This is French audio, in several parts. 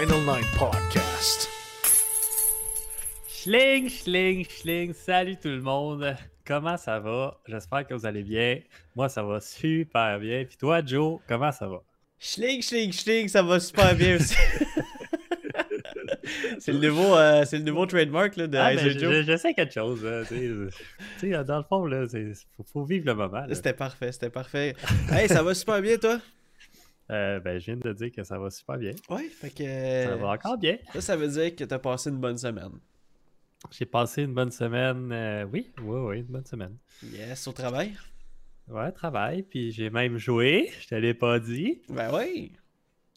Final Nine Podcast. Schling, schling, schling, salut tout le monde. Comment ça va? J'espère que vous allez bien. Moi, ça va super bien. Puis toi, Joe, comment ça va? Schling, schling, schling, ça va super bien aussi. c'est le nouveau, euh, c'est le nouveau trademark là, de Ah, ben, Joe. je- J'essaie quelque chose. hein, tu sais, euh, tu sais, dans le fond, là, faut, faut vivre le moment. là. C'était parfait, c'était parfait. hey, ça va super bien toi? Euh, ben, je viens de dire que ça va super bien. Ouais, fait que Ça va encore bien. ça, ça veut dire que t'as passé une bonne semaine. J'ai passé une bonne semaine. euh, oui, oui, oui, une bonne semaine. Yes, au travail? Ouais, travail. Puis j'ai même joué. Je te l'ai pas dit. Ben oui.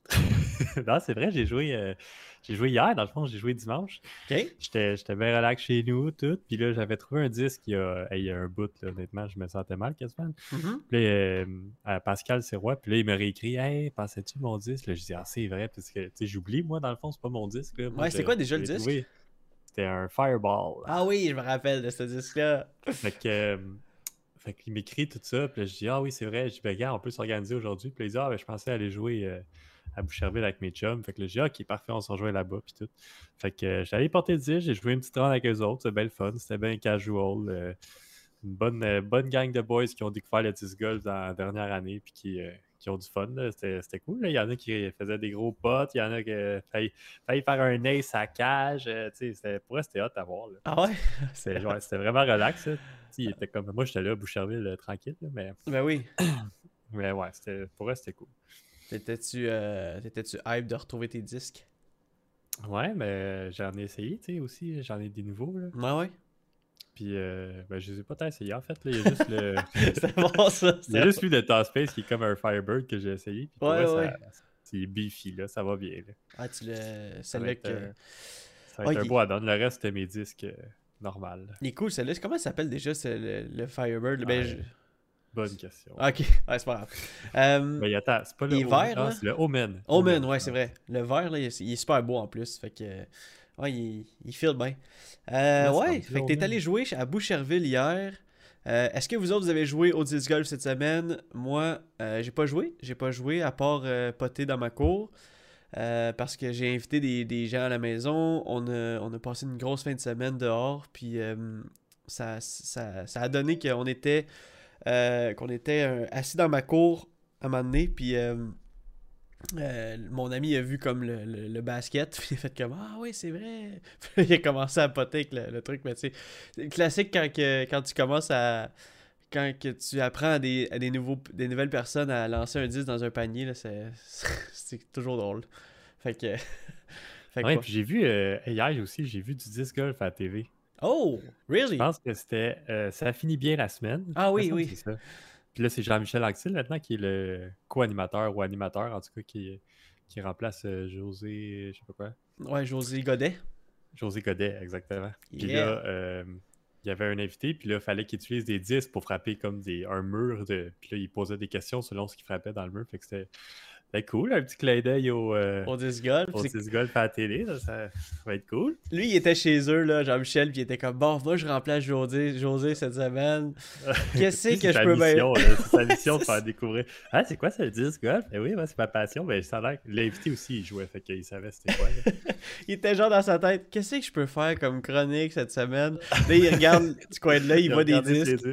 non, c'est vrai, j'ai joué, euh, j'ai joué hier, dans le fond, j'ai joué dimanche. J'étais bien relax chez nous, tout. Puis là, j'avais trouvé un disque il y a, hey, il y a un bout, là, honnêtement, je me sentais mal quasiment. Mhm. Puis euh, à Pascal Sirois, puis là, il m'a réécrit Hey, pensais-tu mon disque Là, je dis Ah, c'est vrai, parce que, j'oublie, moi, dans le fond, c'est pas mon disque. là. Moi, Ouais, c'est quoi déjà le disque? C'était un Fireball. Ah oui, je me rappelle de ce disque-là. Fait que. euh, fait qu'il m'écrit tout ça, puis là, je dis Ah oui, c'est vrai, je dis Ben, gars, on peut s'organiser aujourd'hui. Puis là, il dit Ah, ben, je pensais aller jouer euh, à Boucherville avec mes chums. Fait que là, je dis Ok, parfait, on se rejoint là-bas, puis tout. Fait que euh, j'allais porter le disque, j'ai joué une petite ronde avec eux autres, c'était bien le fun, c'était bien casual. euh, une bonne, euh, bonne gang de boys qui ont découvert le disc golf dans la dernière année, puis qui, qui ont du fun. C'était cool. là. Il y en a qui faisaient des gros potes, il y en a qui failli, failli faire un ace à cage. pour eux, c'était hot à voir. là. Ah ouais? C'était ouais, vraiment relax. il était comme... Moi, j'étais là à Boucherville, tranquille, là, mais, Ben oui. mais ouais, pour eux, c'était cool. T'étais-tu euh, hype de retrouver tes disques? Ouais, mais j'en ai essayé, tu sais, aussi. J'en ai des nouveaux, là. Ouais, ouais. Puis, euh, ben, je les ai pas tant essayés, en fait. Là. Il y a juste le... C'était bon ça. il y a juste lui de Top Space qui est comme un Firebird que j'ai essayé. Puis Ouais, ouais. ça- c'est beefy, là. Ça va bien, là. Ah, tu le. Celle-là que. euh, ça va être un il- beau add-on. Le reste, c'était mes disques euh, normales. Il est cool, celle-là. Comment ça s'appelle déjà c'est le, le Firebird? Ben, Ouais. je- Bonne question. Ok, ouais, c'est pas grave. Euh, Mais attends, c'est pas le Il vert, Ah, c'est le Omen. Omen, ouais, c'est vrai. Le vert, là, il est, il est super beau en plus. Fait que. Ouais, il, il file bien. Euh, Ouais, fait que t'es allé jouer à Boucherville hier. Euh, Est-ce que vous autres, vous avez joué au disc golf cette semaine? Moi, euh, j'ai pas joué. J'ai pas joué à part poter dans ma cour. Parce que j'ai invité des, des gens à la maison. On a, on a passé une grosse fin de semaine dehors. Puis ça, ça, ça a donné qu'on était, euh, qu'on était euh, assis dans ma cour à un moment donné. Puis euh, mon ami a vu comme le, le- le basket. Puis il a fait comme Ah oui, c'est vrai. Puis il a commencé à poter avec le, le truc. Mais tu sais, c'est classique quand, que- quand tu commences à. Quand que tu apprends à des, à des, nouveaux, des nouvelles personnes à lancer un disque dans un panier, c'est, toujours drôle. Fait que. Ouais, puis j'ai vu, euh, hier aussi, j'ai vu du disc golf à la TV. Oh, really? Je pense que c'était. euh, ça finit bien la semaine. Ah oui, oui. ça. Puis là, c'est Jean-Michel Axel maintenant qui est le co-animateur ou animateur, en tout cas, qui, qui remplace euh, José, je sais pas quoi. Ouais, José Godet. José Godet, exactement. Puis Yeah. là, euh, il y avait un invité, puis là, il fallait qu'il utilise des disques pour frapper comme des, un mur. De... Puis là, il posait des questions selon ce qu'il frappait dans le mur. Fait que c'était Ben cool, un petit clin d'œil au, euh, au disc golf. au C'est- disc golf à la télé, ça, ça va être cool. Lui, il était chez eux, là, Jean-Michel, puis il était comme Bon, moi, je remplace José, José cette semaine. Qu'est-ce que je peux bien. mission, là, C'est sa mission de faire découvrir. Ah, c'est quoi ça, le disc golf? Ben oui, ouais, c'est ma passion. Ben, ça a l'air. L'invité aussi, il jouait, fait qu'il savait c'était quoi. Il était genre dans sa tête Qu'est-ce que je peux faire comme chronique cette semaine? Là, il regarde du coin de là, il, Il voit des disques.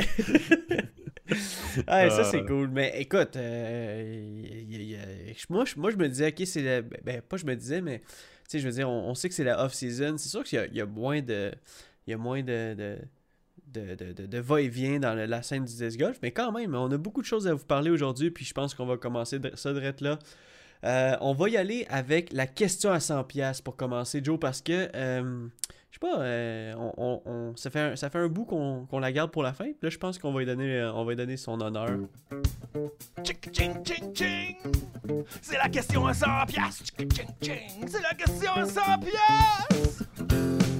Ah, ça, c'est Ah. cool. Mais écoute, euh, moi, je, moi, je me disais, ok, c'est la. Ben, ben, pas je me disais, mais tu sais, je veux dire, on, on sait que c'est la off-season. C'est sûr qu'il y a, il y a moins de. Il y a moins de. de de, de, de- de va-et-vient dans le- la scène du disc golf, mais quand même, on a beaucoup de choses à vous parler aujourd'hui, puis je pense qu'on va commencer de, ça direct là. Euh, on va y aller avec la question à 100$ pour commencer, Joe, parce que, euh, je sais pas, euh, on, on- ça, fait un, ça fait un bout qu'on qu'on la garde pour la fin. Là, je pense qu'on va, lui donner, euh, on va lui donner son honneur. C'est la question à 100 piastres. C'est la question à 100 piastres.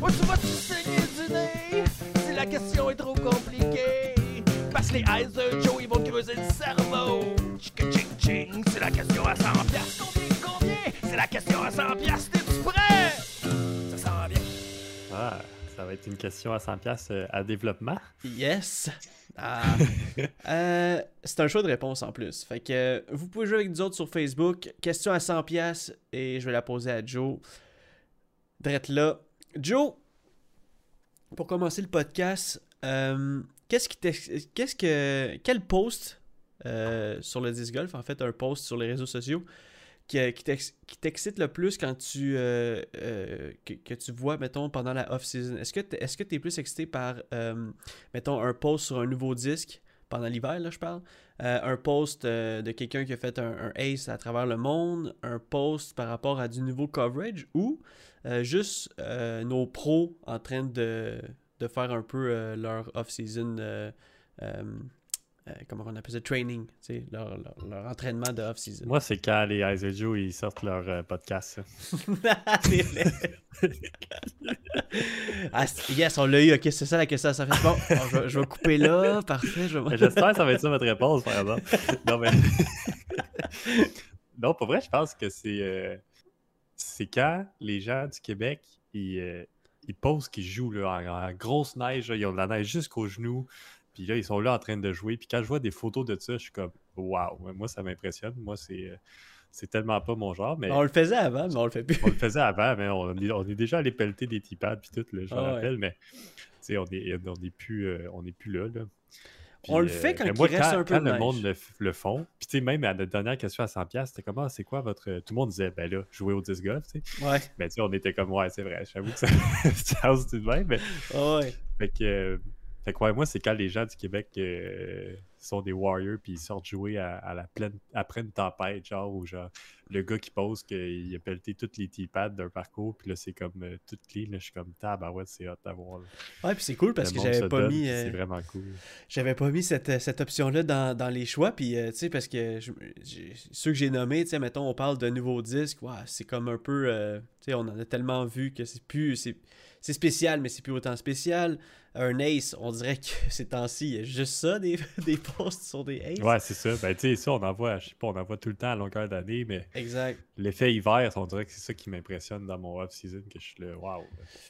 Où tu vas-tu saigner du nez? Si la question est trop compliquée. Parce que les eyes de Joe, ils vont creuser le cerveau. C'est la question à 100 piastres. Combien, combien? C'est la question à 100 piastres. T'es-tu prêt? Ah, ça va être une question à 100$ euh, à développement. Yes! Ah. Euh, c'est un choix de réponse en plus. Fait que vous pouvez jouer avec nous autres sur Facebook. Question à 100$ et je vais la poser à Joe. Drette là. Joe, pour commencer le podcast, euh, qu'est-ce qui qu'est-ce que quel post euh, sur le disc golf, en fait un post sur les réseaux sociaux qui, euh, qui t'ex- qui t'excite le plus quand tu euh, euh, que, que tu vois mettons pendant la off season Est-ce que tu es plus excité par mettons un post sur un nouveau disque pendant l'hiver là je parle, un post de quelqu'un qui a fait un, un ace à travers le monde, un post par rapport à du nouveau coverage ou juste nos pros en train de, de faire un peu leur off-season, euh, comment on appelle ça, training, tu sais, leur, leur, leur entraînement de off-season. Moi, c'est quand les Eyes Joe ils sortent leur euh, podcast. ah, yes, on l'a eu, ok, c'est ça la question, ça fait bon, bon, je, vais- je vais couper là, parfait, je J'espère que ça va être ça votre réponse, par exemple. Non, mais. non, pour vrai, je pense que c'est. euh, C'est quand les gens du Québec, ils, ils posent qu'ils jouent là, en, en grosse neige, là, ils ont de la neige jusqu'aux genoux, puis là, ils sont là en train de jouer. Puis quand je vois des photos de ça, je suis comme, waouh, moi, ça m'impressionne. Moi, c'est. euh, C'est tellement pas mon genre, mais On le faisait avant, mais on le fait plus. on le faisait avant, mais on est, on est déjà allé pelleter des T-pads puis tout, là, je me Ah ouais. rappelle, mais tu sais, on est, on est plus, euh, on est plus là. On le fait quand mais il moi, reste quand, un peu quand de le neige. monde le, le font, puis tu sais, même à notre dernière question à 100$, c'était comment, c'est quoi votre. Tout le monde disait, ben là, jouer au disc golf, tu sais. Ouais, Ben tu sais, on était comme, ouais, c'est vrai, j'avoue que ça, ça tout de même, mais. ah ouais. Fait que, euh, fait que ouais, moi, c'est quand les gens du Québec euh, sont des warriors puis ils sortent jouer à, à la pleine, après une tempête, genre, ou genre, le gars qui pose qu'il a pelleté toutes les T-pads d'un parcours, puis là, c'est comme euh, tout clean, là, je suis comme, tabarouette, c'est hot à voir. là. Ouais, puis c'est cool parce Le que j'avais pas donne, mis... puis euh, C'est vraiment cool. J'avais pas mis cette, cette option-là dans, dans les choix, puis euh, tu sais, parce que je- ceux que j'ai nommés, tu sais, mettons, on parle de nouveaux disques, ouais, c'est comme un peu, euh, tu sais, on en a tellement vu que c'est plus, c'est c'est spécial, mais c'est plus autant spécial. Un ace, on dirait que ces temps-ci, il y a juste ça, des, des posts sur des aces. Ouais, c'est ça. Ben, tu sais, ça, on en voit, je sais pas, on en voit tout le temps à longueur d'année, mais Exact. l'effet hiver, on dirait que c'est ça qui m'impressionne dans mon off-season, que je suis là, waouh,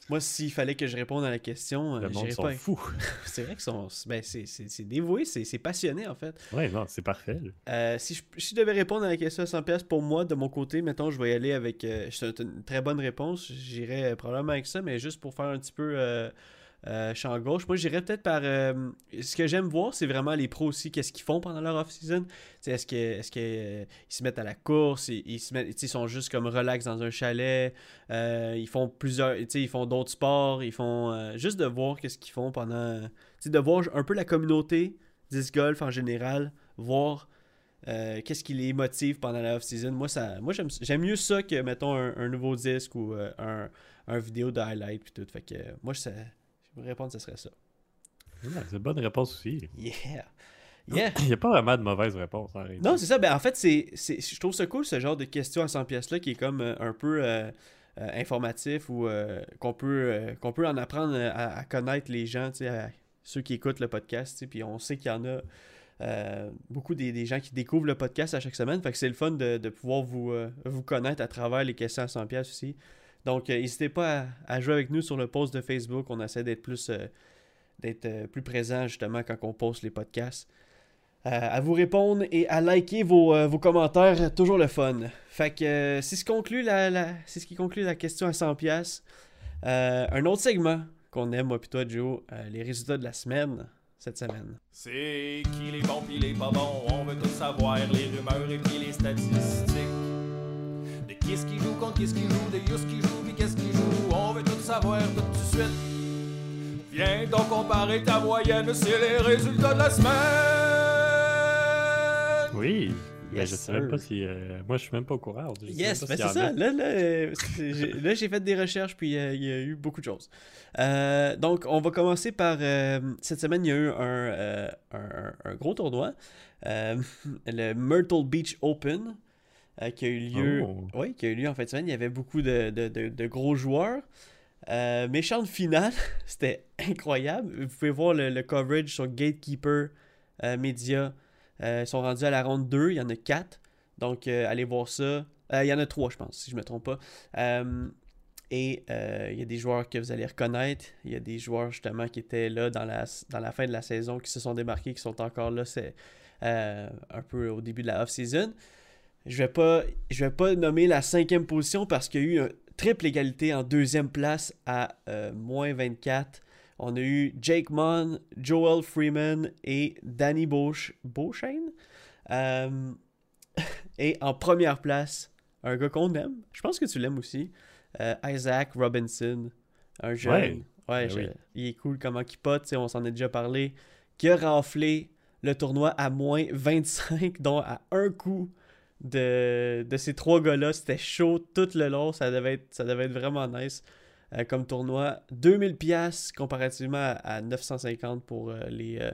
Moi, s'il fallait que je réponde à la question, le euh, monde j'irais sont pas. fous. C'est vrai que sont, ben, c'est dévoué, c'est passionné, en fait. ouais, non, c'est parfait. Euh, si, je, si je devais répondre à la question à 100$ pour moi, de mon côté, mettons, je vais y aller avec. euh, c'est une très bonne réponse. J'irais euh, probablement avec ça, mais juste pour faire un petit peu euh, euh, champ gauche. Moi, j'irais peut-être par. euh, ce que j'aime voir, c'est vraiment les pros aussi, qu'est-ce qu'ils font pendant leur off-season. Est-ce qu'ils est qu'ils se mettent à la course ils, se mettent, ils sont juste comme relax dans un chalet euh, Ils font plusieurs. Ils font d'autres sports. Ils font. euh, juste de voir qu'est-ce qu'ils font pendant. de voir un peu la communauté disc golf en général. Voir euh, qu'est-ce qui les motive pendant la off-season. Moi, moi j'aime, mieux ça que, mettons, un, nouveau disque ou euh, un, un vidéo de highlight puis tout. Fait que euh, moi, ça, je vais répondre, ce serait ça. C'est une bonne réponse aussi. Yeah! Yeah! Il n'y a pas vraiment de mauvaise réponse en réalité. Non, c'est ça. Ben, en fait, c'est, je trouve ça cool, ce genre de questions à 100 pièces-là, qui est comme euh, un peu euh, euh, informatif ou qu'on, peut, qu'on peut en apprendre à, à connaître les gens, à ceux qui écoutent le podcast. Puis on sait qu'il y en a beaucoup des, des gens qui découvrent le podcast à chaque semaine. Fait que c'est le fun de, de pouvoir vous, vous connaître à travers les questions à 100$ piastres aussi. Donc, euh, n'hésitez pas à, jouer avec nous sur le post de Facebook. On essaie d'être plus, euh, d'être euh, plus présent justement quand on poste les podcasts. À vous répondre et à liker vos, vos commentaires, toujours le fun. Fait que c'est ce, conclut la, ce qui conclut la question à 100$. piastres. Euh, un autre segment qu'on aime, moi et toi, Joe, les résultats de la semaine, cette semaine. C'est qui les bons pis les pas bons, on veut tout savoir, les rumeurs et puis les statistiques. De qui est-ce qui joue contre qui est-ce qui joue, de Yus qui joue puis qu'est-ce qui joue, on veut tout savoir tout de suite. Viens donc comparer ta moyenne, c'est les résultats de la semaine. Oui. Mais Yes, je sais même pas si. euh, moi, je suis même pas au courant. Yes, ben pas c'est ça. a. Là, là, j'ai- là, j'ai fait des recherches, puis euh, il y a eu beaucoup de choses. Euh, donc, on va commencer par... euh, cette semaine, il y a eu un, euh, un, un- un gros tournoi, euh, le Myrtle Beach Open, euh, qui a eu lieu... Oh. Oui, qui a eu lieu en fin de semaine. Il y avait beaucoup de, de- de- de gros joueurs. Euh, méchante finale, c'était incroyable. Vous pouvez voir le, le coverage sur Gatekeeper euh, Media. Euh, ils sont rendus à la ronde 2, il y en a 4. Donc, allez voir ça. Il y en a 3, je pense, si je ne me trompe pas. Et euh, il y a des joueurs que vous allez reconnaître. Il y a des joueurs, justement, qui étaient là dans la, dans la fin de la saison, qui se sont démarqués, qui sont encore là c'est, euh, un peu au début de la off-season. Je vais pas, je vais pas nommer la cinquième position parce qu'il y a eu une triple égalité en deuxième place à euh, moins 24. On a eu Jake Mon, Joel Freeman et Danny Beauch- Beauchesne. Euh, et en première place, un gars qu'on aime. Je pense que tu l'aimes aussi. euh, Isaac Robinson. Un jeune. Ouais. Ouais, Ben je- oui. il est cool comment il pote, on s'en a déjà parlé. Qui a renflé le tournoi à moins 25, dont à un coup de, de ces trois gars-là. C'était chaud tout le long. Ça devait être, ça devait être vraiment nice euh, comme tournoi. 2000 pièces comparativement à, à 950 pour euh, les... euh,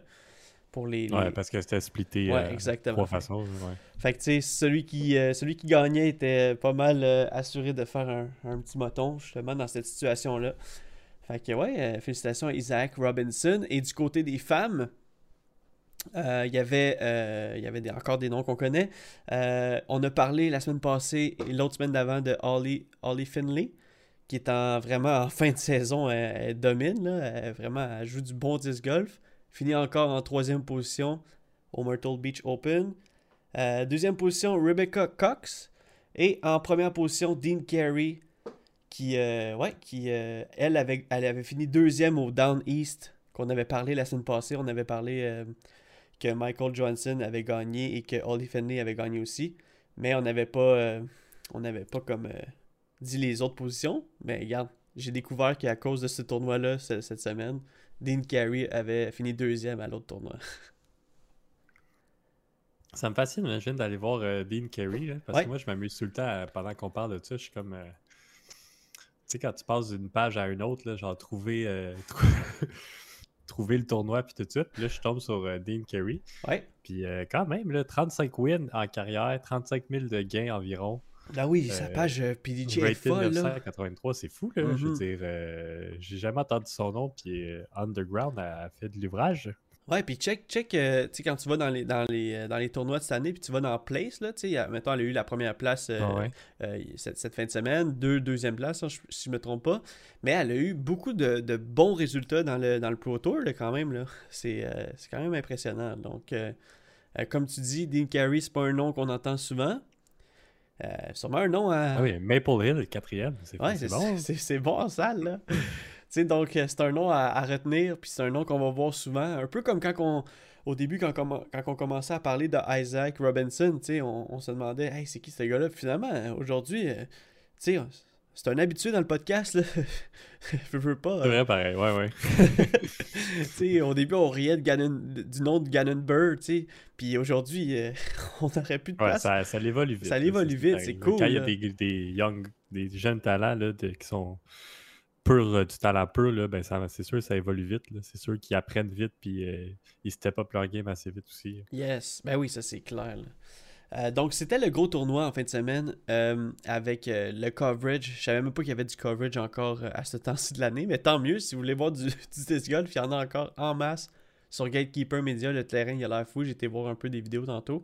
pour les, Ouais, parce que c'était splitté Ouais, exactement. trois façons. Ouais. Fait que, tu sais, celui qui, celui qui gagnait était pas mal assuré de faire un, un petit moton, justement, dans cette situation-là. Fait que, ouais, félicitations à Isaac Robinson. Et du côté des femmes, euh, il y avait, euh, il y avait encore des noms qu'on connaît. Euh, on a parlé la semaine passée et l'autre semaine d'avant de Holly, Holly Finley, qui est en, vraiment en fin de saison. Elle, elle domine, là. Elle, vraiment, elle joue du bon disc golf. Finit encore en troisième position au Myrtle Beach Open. Deuxième position, Rebecca Cox. Et en première position, Dean Carey, qui, ouais, qui elle, avait, elle avait fini deuxième au Down East, qu'on avait parlé la semaine passée. On avait parlé que Michael Johnson avait gagné et que Holly Finley avait gagné aussi. Mais on n'avait pas, euh, on n'avait pas comme euh, dit les autres positions. Mais regarde, j'ai découvert qu'à cause de ce tournoi-là, ce- cette semaine, Dean Carey avait fini deuxième à l'autre tournoi. Ça me fascine, je viens d'aller voir euh, Dean Carey, là, parce Ouais. que moi, je m'amuse tout le temps pendant qu'on parle de ça. Je suis comme. Tu sais, quand tu passes d'une page à une autre, là, genre trouver, euh, trou- trouver le tournoi puis tout ça. Puis là, je tombe sur euh, Dean Carey. Ouais. Puis euh, quand même, là, 35 wins en carrière, 35 000 de gains environ. Ah oui, sa Euh, page PDG est folle, là. 983, c'est fou, là. Je veux Mhm. dire, j'ai jamais entendu son nom, puis Underground a fait de l'ouvrage. Ouais, puis check, check, euh, tu sais, quand tu vas dans les, dans, les, euh, dans les tournois de cette année, puis tu vas dans Place, là, tu sais, euh, mettons, elle a eu la première place euh, Ah ouais. euh, cette, cette fin de semaine, deux deuxième place, hein, je- si je me trompe pas, mais elle a eu beaucoup de, de bons résultats dans le, dans le Pro Tour, là, quand même, là. C'est quand même impressionnant. Donc, comme tu dis, Dean Carey, c'est pas un nom qu'on entend souvent. Sûrement un nom à... Ah oui, Maple Hill, quatrième. C'est Ouais, bon. c'est- bon en salle, là. Sais, donc, euh, c'est un nom à, à retenir, puis c'est un nom qu'on va voir souvent. Un peu comme quand on, au début, quand, quand on commençait à parler de Isaac Robinson, on, on se demandait, hey, c'est qui ce gars-là? Puis finalement, euh, aujourd'hui, euh, tu sais, c'est un habitué dans le podcast, là. Je veux pas. C'est vrai, pareil. Ouais, ouais. tu sais, au début, on riait de Gannon- du nom de Gannon Burr, tu sais. Puis aujourd'hui, euh, on n'aurait plus de Ouais, place. ça, ça l'évolue vite. Ça l'évolue vite, c'est cool, Quand il y a des, des young, des jeunes talents là, de- qui sont pur, du talent pur, là, ben c'est sûr ça évolue vite. C'est sûr qu'ils apprennent vite puis euh, ils step up leur game assez vite aussi. Yes, ben oui, ça c'est clair. Euh, donc c'était le gros tournoi en fin de semaine euh, avec le coverage. Je savais même pas qu'il y avait du coverage encore à ce temps-ci de l'année, mais tant mieux si vous voulez voir du, du disc golf, il y en a encore en masse sur Gatekeeper Media. Le terrain, il a l'air fou. J'ai été voir un peu des vidéos tantôt.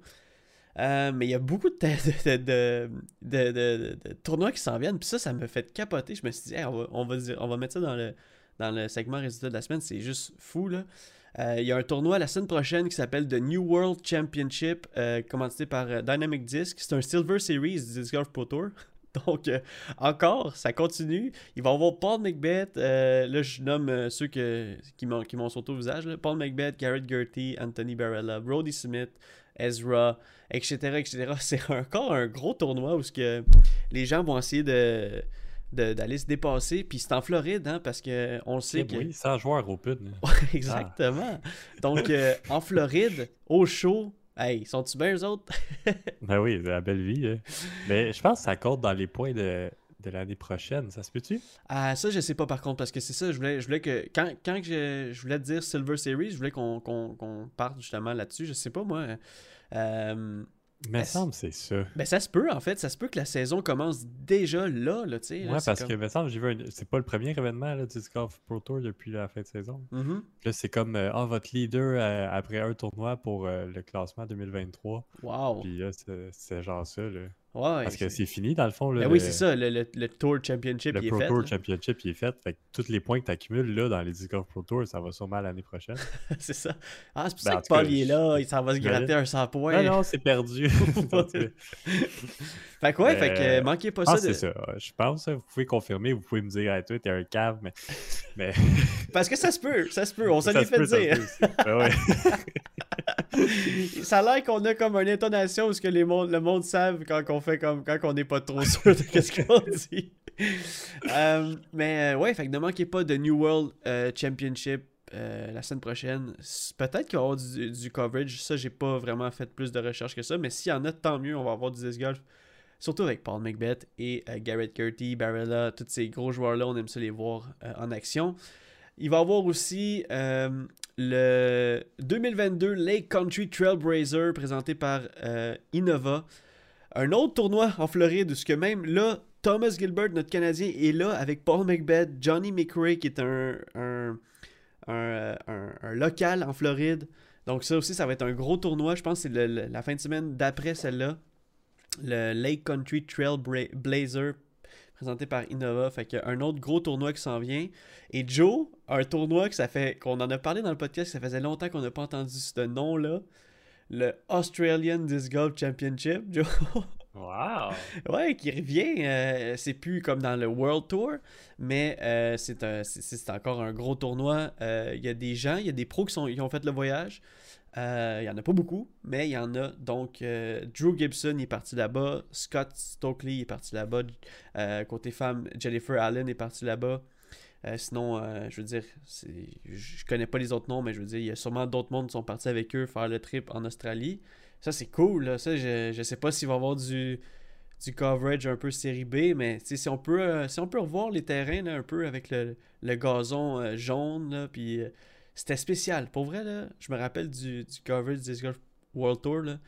Euh, mais il y a beaucoup de, tournois qui s'en viennent. Puis ça, ça me fait capoter. Je me suis dit, on, va, on, mettre ça dans le, segment résultat de la semaine. C'est juste fou, là. Euh, il y a un tournoi la semaine prochaine qui s'appelle The New World Championship, euh, commandité par euh, Dynamic Disc. C'est un Silver Series du Disc Golf Pro Tour. Donc, encore, ça continue. Il va y avoir Paul McBeth. euh, là, je nomme ceux qui m'ont sauté au visage. Paul McBeth, Garrett Gertie, Anthony Barella, Brody Smith, Ezra, etc. etc. C'est encore un gros tournoi où ce que les gens vont essayer de d'aller se dépasser puis c'est en Floride hein, parce que on le sait Eh que Oui, 100 joueurs open. exactement donc euh, en Floride au show hey sont-tu bien eux autres? Ben oui, la belle vie. hein. Mais je pense que ça compte dans les points de, de l'année prochaine. Ça se peut-tu? Ah, ça, je sais pas par contre, parce que c'est ça, je voulais, je voulais que. Quand, je, je voulais te dire Silver Series, je voulais qu'on parte justement là-dessus. Je sais pas, moi. Euh, Il me semble c'est ça. ben, ça se peut, en fait. Ça se peut que la saison commence déjà là, là, tu sais. Ouais, parce comme- que, me semble, j'ai vu un- c'est pas le premier événement là, du Golf Pro Tour depuis la fin de saison. Mhm. Là, c'est comme, euh, ah, votre leader euh, après un tournoi pour euh, le classement 2023. Wow. Puis là, c'est genre ça, là. Ouais. Parce que c'est fini, dans le fond. Là, Ben oui, le- c'est ça. Le, le- le Tour Championship, Le il Pro est fait. Tour là. Championship, il est fait. Fait que tous les points que tu accumules là dans les Disc Golf Pro Tour, ça va sûrement l'année prochaine. c'est ça. Ah, c'est pour Ben, ça que Paul, il est là. Il s'en va se gratter un 100 points. Non, non, c'est perdu. Fait que ouais, fait que euh, manquez pas Ah, ça. de- c'est ça. Je pense, hein, vous pouvez confirmer, vous pouvez me dire, hey, toi, t'es un cave, mais. mais... Parce que ça se peut, ça se peut. On s'en est fait peut, dire. ça a l'air qu'on a comme une intonation où ce que les mondes, le monde savent quand on fait comme quand on n'est pas trop sûr de ce qu'on dit. Euh, mais euh, ouais, fait que ne manquez pas de New World euh, Championship euh, la semaine prochaine. Peut-être qu'il va y avoir du, du coverage. Ça, j'ai pas vraiment fait plus de recherches que ça. Mais s'il y en a, tant mieux. On va avoir du disc golf. Surtout avec Paul McBeth et Garrett Curty, Barella, tous ces gros joueurs-là, on aime ça les voir en action. Il va y avoir aussi euh, le 2022 Lake Country Trailblazer présenté par euh, Innova. Un autre tournoi en Floride où que même là, Thomas Gilbert, notre Canadien, est là avec Paul McBeth, Johnny McRae qui est un, un, un, un- local en Floride. Donc ça aussi, ça va être un gros tournoi. Je pense que c'est la fin de semaine d'après celle-là. Le Lake Country Trail Bra- Blazer présenté par Innova. Fait qu'il y a un autre gros tournoi qui s'en vient. Et Joe, un tournoi que ça fait qu'on en a parlé dans le podcast, ça faisait longtemps qu'on n'a pas entendu ce nom-là. Le Australian Disc Golf Championship, Joe. Wow! ouais, qui revient. euh, c'est plus comme dans le World Tour, mais euh, c'est un- c'est- encore un gros tournoi. Euh, Il y a des gens, il y a des pros qui, sont, qui ont fait le voyage. Euh, Il y en a pas beaucoup, mais il y en a. Donc, Drew Gibson est parti là-bas. Scott Stokely est parti là-bas. Côté femme, Jennifer Allen est parti là-bas. Euh, sinon, euh, je veux dire, je connais pas les autres noms, mais je veux dire, il y a sûrement d'autres mondes qui sont partis avec eux faire le trip en Australie. Ça, c'est cool. Là. Ça, je, je sais pas s'il va y avoir du, du coverage un peu série B, mais si on peut euh, si on peut revoir les terrains là, un peu avec le, le gazon jaune, puis c'était spécial. Pour vrai, là, je me rappelle du, du coverage du Golf World Tour. là.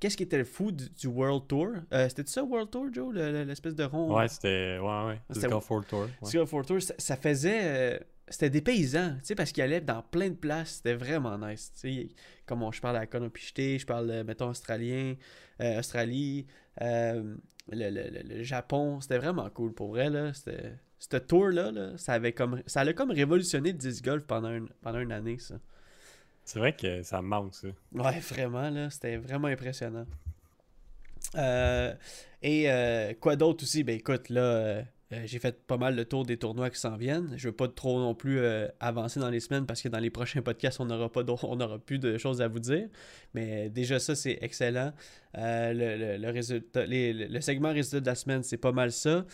Qu'est-ce qui était le fou du, du World Tour? Euh, C'était ça, World Tour, Joe? Le- le- L'espèce de rond? Ouais, c'était. Ouais, ouais. C'était- World Tour. ouais. World Tour, ça, ça faisait... euh, c'était des paysans, tu sais, parce qu'ils allaient dans plein de places. C'était vraiment nice, tu sais. Comme on- je parle à Konopichté, je parle, euh, mettons, australien, euh, Australie, le, le- le- le Japon. C'était vraiment cool, pour vrai, là. C'était... Ce tour-là, là, ça avait comme ça allait comme révolutionné le disc golf pendant, un- pendant une année, ça. C'est vrai que ça manque, ça. Ouais, vraiment, là, c'était vraiment impressionnant. Euh, et euh, quoi d'autre aussi? Ben écoute, là, euh, j'ai fait pas mal le tour des tournois qui s'en viennent. Je veux pas trop non plus avancer dans les semaines parce que dans les prochains podcasts, on n'aura pas on plus de choses à vous dire. Mais déjà, ça, c'est excellent. Le, le- le résultat, le segment résultat de la semaine, c'est pas mal ça.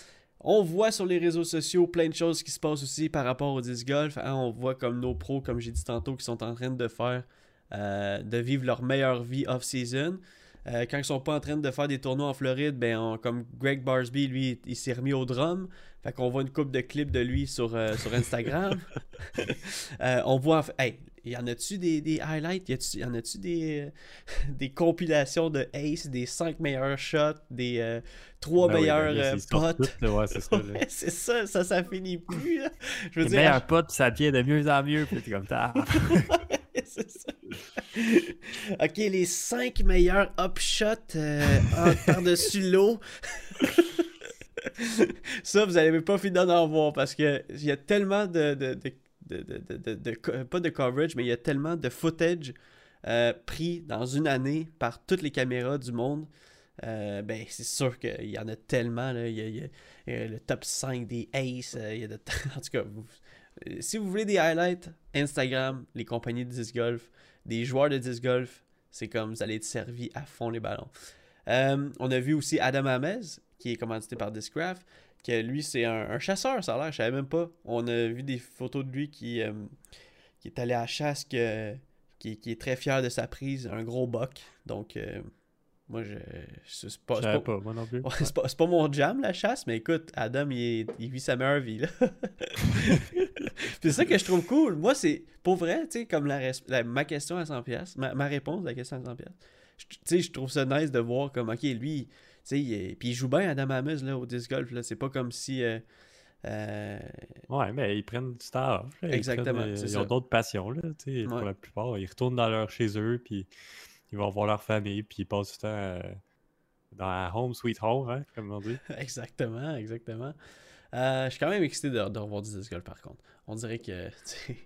On voit sur les réseaux sociaux plein de choses qui se passent aussi par rapport au disc golf. hein. on voit comme nos pros, comme j'ai dit tantôt, qui sont en train de faire, euh, de vivre leur meilleure vie off-season. Euh, quand ils sont pas en train de faire des tournois en Floride, ben on- comme Greg Barsby, lui, il s'est remis au drum. Fait qu'on voit une coupe de clips de lui sur, euh, sur Instagram. Euh, on voit, en fait- hey, y en a-tu des, des highlights? Y, y en a-tu des, des compilations de Ace, des 5 meilleurs shots, des 3 Ben meilleurs ben sur potes? tout, là, ouais, c'est ça. Ouais, ça, ça, ça finit plus. là. Je veux Les dire, meilleurs potes, ça devient de mieux en mieux. Puis comme ça. c'est ça. ok, les 5 meilleurs upshots euh, par-dessus l'eau. ça, vous n'allez pas finir d'en voir parce que il y a tellement de. de, de, de- pas de coverage, mais il y a tellement de footage euh, pris dans une année par toutes les caméras du monde. Euh, ben, c'est sûr qu'il y en a tellement. Là. Il, y a, il y a- il y a le top 5 des Ace. il y a de- en tout cas, vous- si vous voulez des highlights, Instagram, les compagnies de disc golf, des joueurs de disc golf, c'est comme vous allez être servi à fond les ballons. Euh, on a vu aussi Adam Amez, qui est commandité par Discraft, que lui, c'est un, chasseur, ça a l'air, je savais même pas. On a vu des photos de lui qui, euh, est allé à chasse, qui est très fier de sa prise, un gros buck. Donc, euh, moi, je. c'est pas, pas- pas, moi non plus. Ouais, c'est pas, pas mon jam la chasse, mais écoute, Adam il, est- il vit sa meilleure vie c'est ça que je trouve cool. Moi, c'est pour vrai, tu sais, comme la, ma question à 100$, ma, ma réponse à la question à 100$. je- Tu sais, je trouve ça nice de voir comme, ok, lui, tu sais, il puis il joue bien Adam Amos là, au disc golf. là. C'est pas comme si. euh, euh, Ouais, mais ils prennent du temps. Ils Exactement, prennent, euh, Ils ça. ont d'autres passions, là, tu sais, pour Ouais. la plupart. Ils retournent dans leur chez eux, puis ils vont voir leur famille, puis ils passent du temps euh, dans la home sweet home, hein, comme on dit. exactement, exactement. Euh, je suis quand même excité de, de revoir du disc golf par contre. On dirait que, tu sais,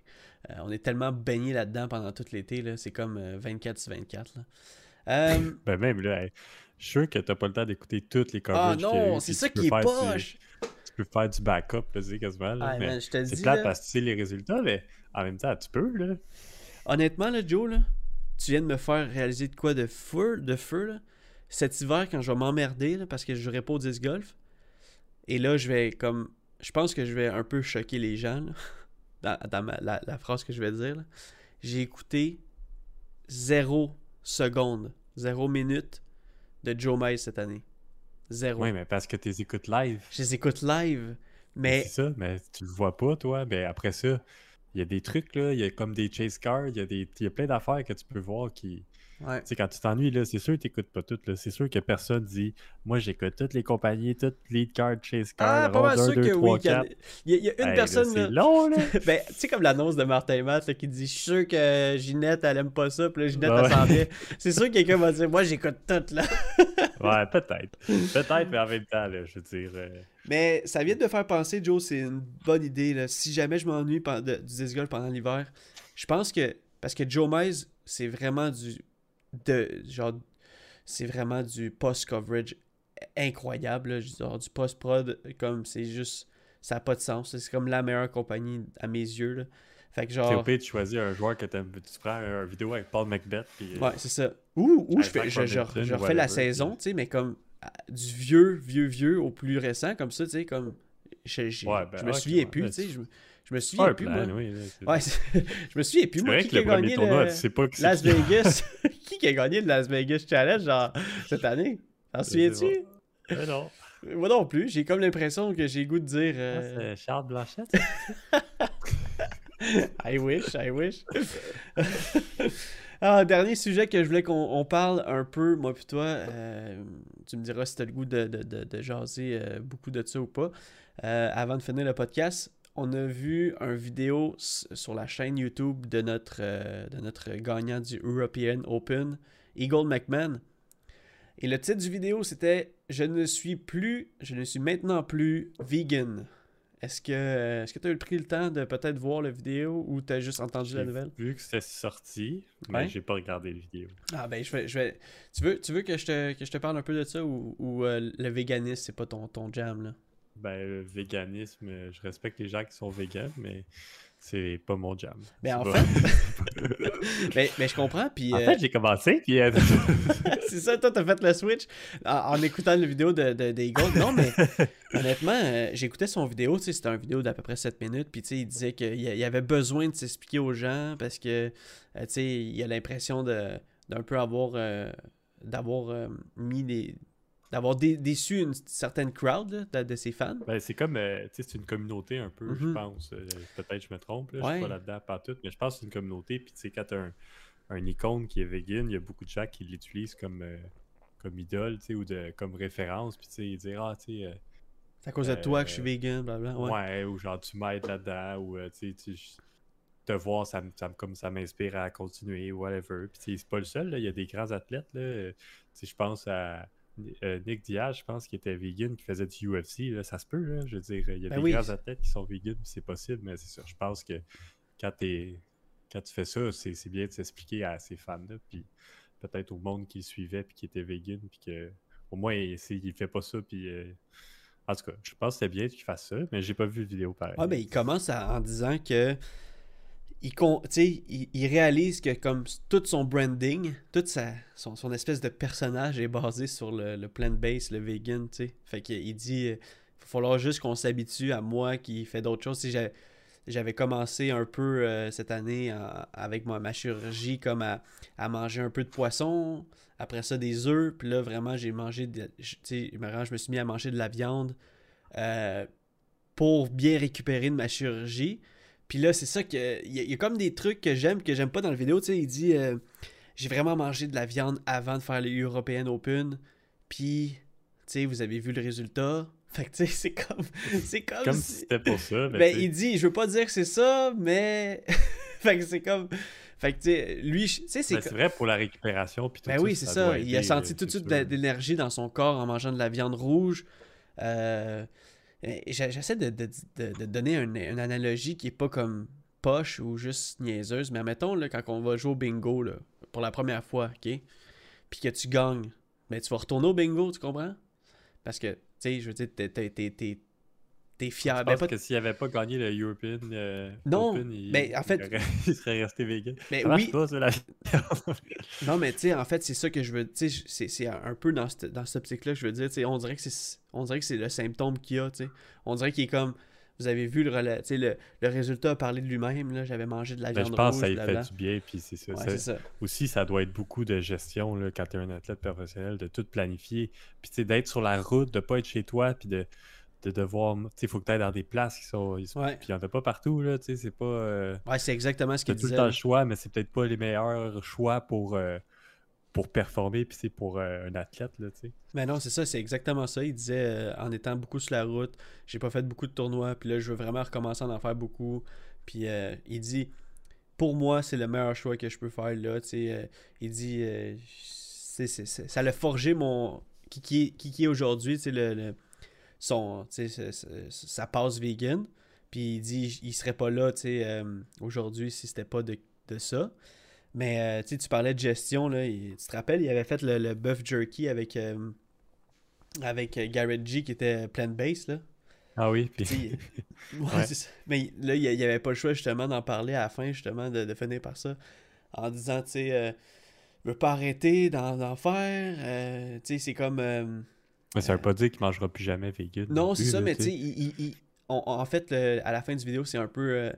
euh, on est tellement baigné là-dedans pendant tout l'été, là. C'est comme euh, 24 sur 24, là. Ben même, là, je suis sûr que t'as pas le temps d'écouter toutes les Ah coverages qu'il y a eu, non, c'est ça qui est du- poche. Tu peux faire du backup, là, sais, quasiment, là, Ah, mais man, je te le C'est dis, plate là, parce que tu sais les résultats, mais en même temps, tu peux, là. honnêtement, là, Joe, là, tu viens de me faire réaliser de quoi de feu, de feu, là. Cet hiver, quand je vais m'emmerder, parce que je jouerai pas au disc golf, et là, je vais, comme, je pense que je vais un peu choquer les gens, là, dans, dans ma- la, la phrase que je vais dire. J'ai écouté zéro seconde, zéro minute de Joe Miles cette année. Zéro. Oui, mais parce que tu les écoutes live. Je les écoute live, mais C'est ça, mais tu le vois pas, toi. Mais après ça, il y a des trucs, là. Il y a comme des chase cars. Il y a, des... il y a plein d'affaires que tu peux voir qui. ouais. Tu sais, quand tu t'ennuies, là, c'est sûr que tu n'écoutes pas toutes. là. C'est sûr que personne dit Moi, j'écoute toutes les compagnies, toutes lead card, chase Ah, card, pas mal sûr 1, 2, que 3, oui. qu'il y a- 4. Il y, a- il y a une Hey, personne là, C'est long, là. ben, tu sais, comme l'annonce de Martin Matt là, qui dit Je suis sûr que Ginette, elle aime pas ça, puis là, Ginette, Ouais, elle s'en vient. C'est sûr que quelqu'un va dire Moi, j'écoute tout, là. ouais, peut-être. Peut-être, mais en même temps, là, je veux dire. euh, Mais ça vient de faire penser, Joe, c'est une bonne idée. Là. Si jamais je m'ennuie du disc pendant l'hiver, je pense que. Parce que Joe Mize, c'est vraiment du. De, genre. C'est vraiment du post-coverage incroyable. Genre, du post-prod, comme c'est juste. Ça n'a pas de sens. C'est comme la meilleure compagnie à mes yeux. Là. Fait que genre. au pire, tu choisis un joueur que t'aimes. Tu prends une vidéo avec Paul Macbeth. Puis, euh, Ouais, c'est ça. Ou, ou je, fais, je, je- je refais la saison, puis- tu sais, mais comme ah, du vieux, vieux, vieux au plus récent, comme ça, tu sais, comme. Je, je- Ouais, ben, je me ok, souviens ouais, plus, ben, tu sais. Je, je me souviens plus, plan, moi. oui, Ouais, c'est- je me souviens plus, C'est moi, vrai qui, que qui a le premier gagné tournoi, le tu sais pas c'est Las qui. Vegas. qui qui a gagné le Las Vegas Challenge, genre, cette année? T'en souviens-tu? Mais non. Moi non plus, j'ai comme l'impression que j'ai le goût de dire. Ah, euh, C'est Charles Blanchette. I wish, I wish. ah, dernier sujet que je voulais qu'on on parle un peu, moi puis toi. euh, tu me diras si tu as le goût de, de, de, de jaser euh, beaucoup de ça ou pas. Euh, avant de finir le podcast, on a vu un vidéo sur la chaîne YouTube de notre, de notre gagnant du European Open, Eagle McMahon. Et le titre du vidéo, c'était Je ne suis plus, je ne suis maintenant plus vegan. Est-ce que euh, est-ce que tu as eu pris le temps de peut-être voir la vidéo ou tu as juste entendu la nouvelle? vu que c'était sorti, mais Ouais. j'ai pas regardé la vidéo. Ah ben je vais, je vais. Tu veux, tu veux que je te, que je te parle un peu de ça ou, ou, euh, le véganisme c'est pas ton, ton jam là? Ben, le véganisme, euh, je respecte les gens qui sont véganes, mais c'est pas mon jam. Ben, en pas- Mais, mais je comprends puis en euh, fait, j'ai commencé, puis euh, c'est ça, toi t'as fait le switch en, en écoutant la vidéo de, de. Non mais honnêtement, euh, j'écoutais son vidéo, tu sais, c'était une vidéo d'à peu près 7 minutes, puis tu sais, il disait qu'il y avait besoin de s'expliquer aux gens parce que euh, il a l'impression de d'un peu avoir d'avoir euh, mis des d'avoir dé- déçu une certaine crowd là, de, de ses fans. ben, c'est comme, euh, tu sais, c'est une communauté un peu, je Mhm. pense. Euh, Peut-être je me trompe, là, je Ouais. suis pas là-dedans, pas tout, mais je pense que c'est une communauté, puis tu sais, quand t'as un, un icône qui est vegan, il y a beaucoup de gens qui l'utilisent comme, euh, comme idole, tu sais, ou de, comme référence, puis tu sais, ils disent, ah, tu sais, euh, C'est à cause de toi que je suis vegan, blablabla. ouais. Ouais. ou genre tu m'aides là-dedans, ou tu sais, tu- te voir, ça, me- ça me- comme ça m'inspire à continuer, whatever. Puis tu sais, c'est pas le seul, là, il y a des grands athlètes. Là. Tu sais, je pense à euh, Nick Diaz, je pense, qui était vegan, qui faisait du UFC. Là, ça se peut, là. je veux dire, il y a Ben des oui. grands athlètes qui sont vegan, c'est possible, mais c'est ça. Je pense que quand, quand tu fais ça, c'est c'est bien de s'expliquer à ces fans-là, puis peut-être au monde qui le suivait, puis qui était vegan, puis que au moins, il, c'est- il fait pas ça, puis. euh, En tout cas, je pense que c'était bien qu'il fasse ça, mais j'ai pas vu de vidéo pareil. Ouais, ben, il commence à- en disant que il, il, il réalise que comme tout son branding, toute sa, son, espèce de personnage est basé sur le, le plant-based, le vegan, tu sais. Fait qu'il dit, il va falloir juste qu'on s'habitue à moi qui fait d'autres choses. J'ai- J'avais commencé un peu euh, cette année avec ma, ma chirurgie comme à, à manger un peu de poisson, après ça des œufs, puis là vraiment j'ai mangé, de, je- je me suis mis à manger de la viande euh, pour bien récupérer de ma chirurgie. Puis là, c'est ça que. Il y, a- il y a comme des trucs que j'aime, que j'aime pas dans la vidéo. Tu sais, il dit euh, J'ai vraiment mangé de la viande avant de faire les European Open. Puis, tu sais, vous avez vu le résultat. Fait que, tu sais, c'est comme. C'est comme. Comme si- c'était pour ça. mais ben, il dit Je veux pas dire que c'est ça, mais. fait que c'est comme. Fait que, tu sais, lui, tu sais, c'est. c'est vrai pour la récupération. Puis tout Ben oui, c'est ça. Il a senti tout de suite l'énergie dans son corps en mangeant de la viande rouge. Euh, J'essaie de, de- de- donner une, analogie qui est pas comme poche ou juste niaiseuse, mais mettons là, quand on va jouer au bingo pour la première fois, ok? Puis que tu gagnes, ben tu vas retourner au bingo, tu comprends? Parce que, tu sais, je veux dire, t'es- t'es- fier. Je Ben, pense pas- que s'il n'avait pas gagné le European euh, Non, Open, il, ben, en fait- il, aurait- il serait resté vegan. ben Ça marche oui, pas, ça, la Non, mais tu sais, en fait, c'est ça que je veux. Tu sais, c'est- un peu dans cette, dans cette optique-là que je veux dire. Tu sais, on dirait que c'est on dirait que c'est le symptôme qu'il y a. Tu sais. On dirait qu'il est comme. Vous avez vu le, le, le résultat a parlé de lui-même. là. J'avais mangé de la Ben, viande je pense rouge. que ça lui fait du bien. Puis c'est ça. Ouais. Aussi, ça doit être beaucoup de gestion là, quand tu es un athlète professionnel, de tout planifier. Puis d'être sur la route, de pas être chez toi, puis de, de devoir. Tu sais, il faut que tu ailles dans des places qui sont. Puis il n'y en a pas partout, là. Tu sais, c'est pas. euh, Ouais, c'est exactement ce qu'il tout le disait. temps le choix, mais c'est peut-être pas les meilleurs choix pour, euh, pour performer, puis c'est pour euh, un athlète, là, tu sais. Mais non, c'est ça, c'est exactement ça. Il disait en étant beaucoup sur la route, j'ai pas fait beaucoup de tournois, puis là, je veux vraiment recommencer à en faire beaucoup. Puis euh, il dit, pour moi, c'est le meilleur choix que je peux faire là. tu sais, il dit, c'est- ça l'a forgé mon. qui, qui, est- qui, qui est aujourd'hui, tu sais, le, le- son, sa passe vegan. Puis il dit, il serait pas là, euh, aujourd'hui si c'était pas de, de ça. Mais euh, tu parlais de gestion, là. il- tu te rappelles, il avait fait le, le buff jerky avec, euh, avec Garrett G qui était plant-based, là. Ah oui, puis ouais, Ouais. Mais là, il n'y avait pas le choix, justement, d'en parler à la fin, justement, de, de finir par ça. En disant, tu sais, veux pas arrêter d'en faire. tu sais, c'est comme. Euh, Mais ça veut pas dire qu'il mangera plus jamais vegan. non, c'est ça, là, mais tu sais, il- il- en fait, le- à la fin du vidéo, c'est un peu. euh,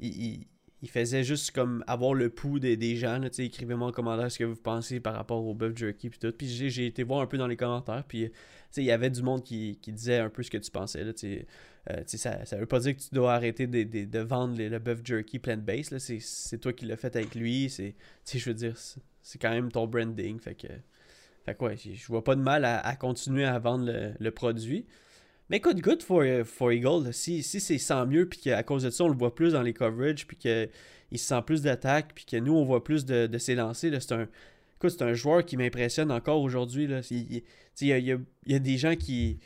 il, faisait juste comme avoir le pouls des, des gens. Écrivez-moi en commentaire ce que vous pensez par rapport au buff jerky. Puis tout. Puis j'ai j'ai été voir un peu dans les commentaires. Puis, tu sais, il y avait du monde qui, qui disait un peu ce que tu pensais. Là, tu sais. Euh, ça, ça veut pas dire que tu dois arrêter de, de- de vendre les- le buff jerky plant-based. là. C'est c'est toi qui l'as fait avec lui. Tu sais, je veux dire, c'est c'est quand même ton branding. Fait que, fait que je vois pas de mal à, continuer à vendre le, produit. Mais écoute, good for, for Eagle. Si, si c'est sans mieux, puis qu'à cause de ça, on le voit plus dans les coverages, puis qu'il se sent plus d'attaques, puis que nous, on voit plus de, de ses lancers, c'est un. C'est un joueur qui m'impressionne encore aujourd'hui. Il, y a, il y a- il y a des gens qui.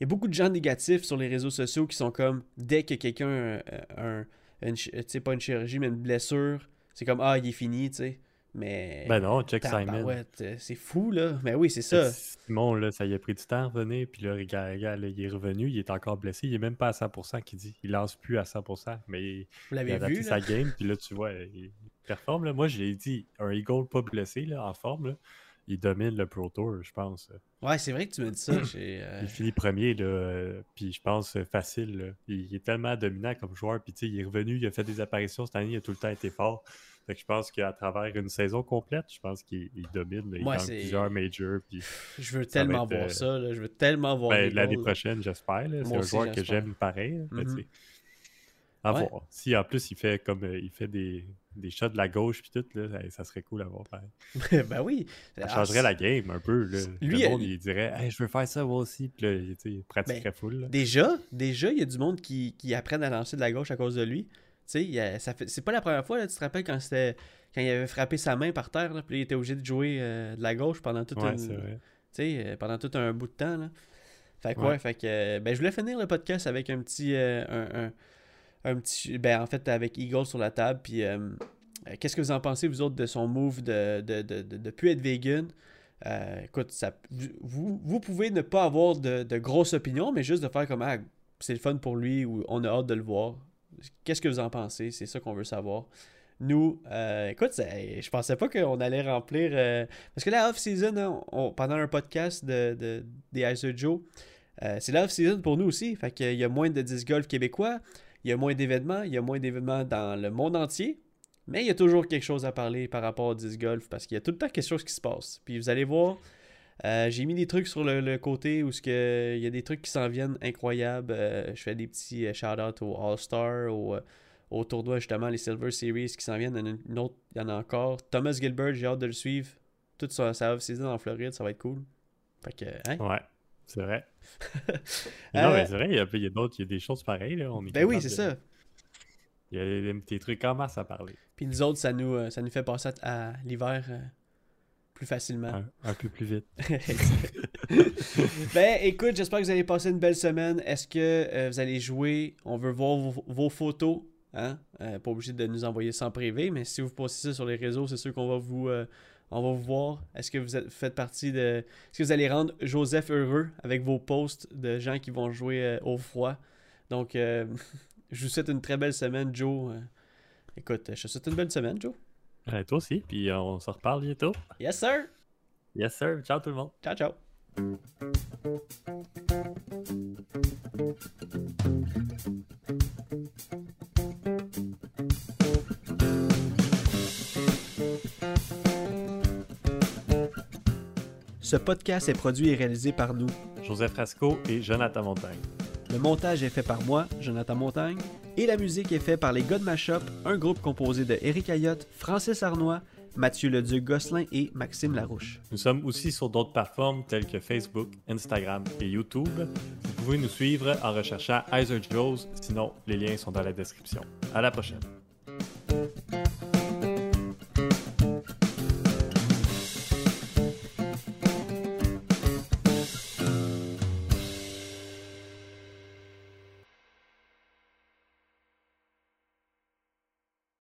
Il y a beaucoup de gens négatifs sur les réseaux sociaux qui sont comme dès que quelqu'un a un, un- une pas une chirurgie, mais une blessure, c'est comme ah, il est fini, tu sais. Mais. Ben non, check Simon. euh, c'est fou, là. Mais oui, c'est ça. Simon, là, ça y a pris du temps à revenir, puis là, regarde, regarde, là, il est revenu, il est encore blessé, il est même pas à 100% qu'il dit. Il lance plus à 100%, mais il, Vous il a vu, sa game, puis là, tu vois, il performe. Là. Moi, j'ai dit, un Eagle pas blessé, là, en forme, là, il domine le Pro Tour, je pense. Ouais, c'est vrai que tu me dis ça. euh, Il finit premier, là, euh, puis je pense euh, facile. là. Il, il est tellement dominant comme joueur, puis tu sais, il est revenu, il a fait des apparitions cette année, il a tout le temps été fort. Fait que je pense qu'à travers une saison complète, je pense qu'il il domine. Il Ouais, plusieurs majors, puis Je veux tellement être, voir euh, ça. là. Je veux tellement voir ben, l'année prochaine, j'espère. C'est un joueur que j'aime pareil. Mhm. À Ouais. voir. Si en plus il fait comme euh, il fait des, des shots de la gauche puis tout, là, ça, serait cool à voir pareil. ben oui. Ça Ah, changerait la game un peu. Là. Lui, le monde, euh, il dirait Hey, je veux faire ça moi aussi. Puis là, il, il pratiquerait full. là. Déjà, déjà, il y a du monde qui, qui apprennent à lancer de la gauche à cause de lui. C'est pas la première fois, là, tu te rappelles quand c'était quand il avait frappé sa main par terre, là, puis il était obligé de jouer euh, de la gauche pendant tout, Ouais, une- euh, pendant tout un bout de temps. Là. Fait que Ouais. ouais, fait que euh, ben, je voulais finir le podcast avec un petit euh, un, un- un petit ben en fait avec Eagle sur la table puis qu'est-ce que vous en pensez vous autres de son move de de, de, de, de plus être vegan? Écoute ça vous, vous pouvez ne pas avoir de, de grosses opinions mais juste de faire comme ah, c'est le fun pour lui ou on a hâte de le voir qu'est-ce que vous en pensez? C'est ça qu'on veut savoir nous, euh, écoute, je pensais pas qu'on allait remplir. euh, parce que la off-season, hein, pendant un podcast de, de- des Ice Joe, euh, c'est la off-season pour nous aussi. Fait qu'il y a moins de disc golf québécois, il y a moins d'événements, il y a moins d'événements dans le monde entier. Mais il y a toujours quelque chose à parler par rapport au disc golf parce qu'il y a tout le temps quelque chose qui se passe. Puis vous allez voir, euh, j'ai mis des trucs sur le, le côté où ce que, il y a des trucs qui s'en viennent incroyables. Euh, je fais des petits euh, shout-outs au All-Star, au, euh, au tournoi justement, les Silver Series qui s'en viennent. Il y en a une autre, il y en a encore. Thomas Gilbert, j'ai hâte de le suivre. Toute sa, sa off-season en Floride, ça va être cool. Fait que, hein? Ouais, c'est vrai. Non, mais c'est vrai, il y a, il y a d'autres, il y a des choses pareilles. Là. On est Ben oui, c'est de- ça. Il y a des, des trucs en masse à parler. Puis nous autres, ça nous, ça nous fait passer à, à l'hiver plus facilement. Un, un peu plus vite. ben écoute, j'espère que vous allez passer une belle semaine. Est-ce que euh, vous allez jouer? On veut voir vos, vos photos. Hein? Euh, pas obligé de nous envoyer en privé, mais si vous postez ça sur les réseaux, c'est sûr qu'on va vous euh, on va vous voir. Est-ce que vous êtes, faites partie de. Est-ce que vous allez rendre Joseph heureux avec vos posts de gens qui vont jouer au froid? Donc je vous souhaite une très belle semaine, Joe. Écoute, je te souhaite une belle semaine, Joe. Ouais, toi aussi, puis euh, on se reparle bientôt. Yes, sir! Yes, sir. Ciao tout le monde. Ciao, ciao! Ce podcast est produit et réalisé par nous. Joseph Rasco et Jonathan Montagne. Le montage est fait par moi, Jonathan Montagne, et la musique est faite par les God Mashup, un groupe composé de Eric Ayotte, Francis Arnois, Mathieu Leduc-Gosselin et Maxime Larouche. Nous sommes aussi sur d'autres plateformes telles que Facebook, Instagram et YouTube. Vous pouvez nous suivre en recherchant Heiser Joes, sinon les liens sont dans la description. À la prochaine.